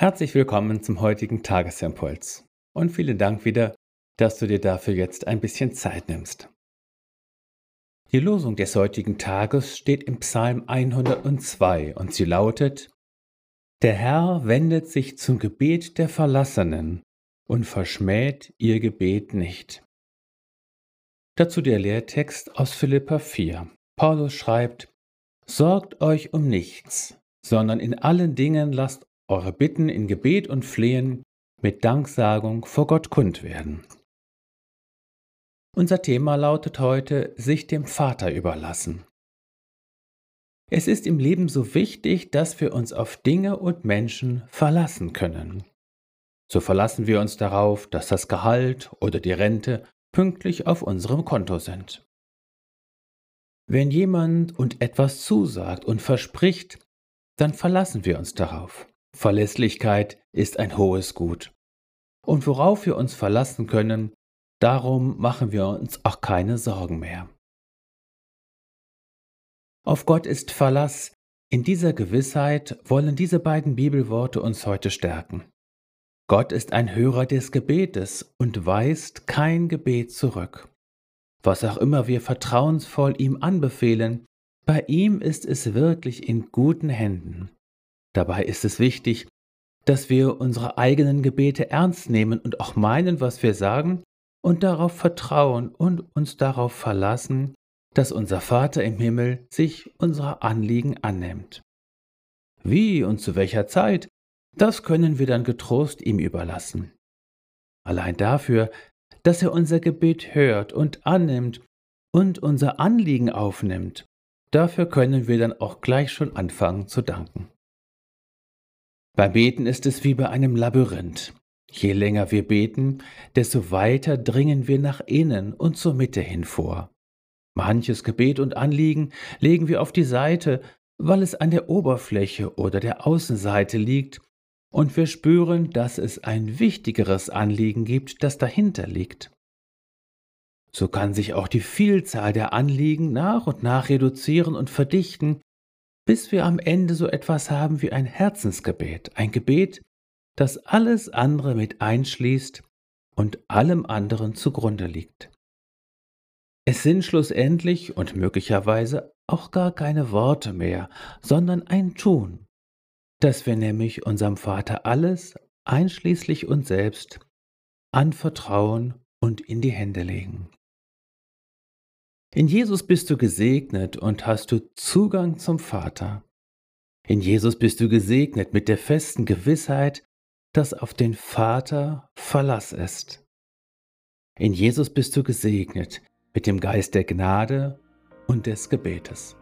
Herzlich willkommen zum heutigen Tagesimpuls und vielen Dank wieder, dass du dir dafür jetzt ein bisschen Zeit nimmst. Die Losung des heutigen Tages steht im Psalm 102 und sie lautet, Der Herr wendet sich zum Gebet der Verlassenen und verschmäht ihr Gebet nicht. Dazu der Lehrtext aus Philippa 4. Paulus schreibt, Sorgt euch um nichts, sondern in allen Dingen lasst eure Bitten in Gebet und Flehen mit Danksagung vor Gott kund werden. Unser Thema lautet heute sich dem Vater überlassen. Es ist im Leben so wichtig, dass wir uns auf Dinge und Menschen verlassen können. So verlassen wir uns darauf, dass das Gehalt oder die Rente pünktlich auf unserem Konto sind. Wenn jemand uns etwas zusagt und verspricht, dann verlassen wir uns darauf. Verlässlichkeit ist ein hohes Gut. Und worauf wir uns verlassen können, darum machen wir uns auch keine Sorgen mehr. Auf Gott ist Verlass. In dieser Gewissheit wollen diese beiden Bibelworte uns heute stärken. Gott ist ein Hörer des Gebetes und weist kein Gebet zurück. Was auch immer wir vertrauensvoll ihm anbefehlen, bei ihm ist es wirklich in guten Händen. Dabei ist es wichtig, dass wir unsere eigenen Gebete ernst nehmen und auch meinen, was wir sagen, und darauf vertrauen und uns darauf verlassen, dass unser Vater im Himmel sich unserer Anliegen annimmt. Wie und zu welcher Zeit, das können wir dann getrost ihm überlassen. Allein dafür, dass er unser Gebet hört und annimmt und unser Anliegen aufnimmt, dafür können wir dann auch gleich schon anfangen zu danken. Beim Beten ist es wie bei einem Labyrinth. Je länger wir beten, desto weiter dringen wir nach innen und zur Mitte hin vor. Manches Gebet und Anliegen legen wir auf die Seite, weil es an der Oberfläche oder der Außenseite liegt und wir spüren, dass es ein wichtigeres Anliegen gibt, das dahinter liegt. So kann sich auch die Vielzahl der Anliegen nach und nach reduzieren und verdichten, bis wir am Ende so etwas haben wie ein Herzensgebet, ein Gebet, das alles andere mit einschließt und allem anderen zugrunde liegt. Es sind schlussendlich und möglicherweise auch gar keine Worte mehr, sondern ein Tun, dass wir nämlich unserem Vater alles, einschließlich uns selbst, anvertrauen und in die Hände legen. In Jesus bist du gesegnet und hast du Zugang zum Vater. In Jesus bist du gesegnet mit der festen Gewissheit, dass auf den Vater Verlass ist. In Jesus bist du gesegnet mit dem Geist der Gnade und des Gebetes.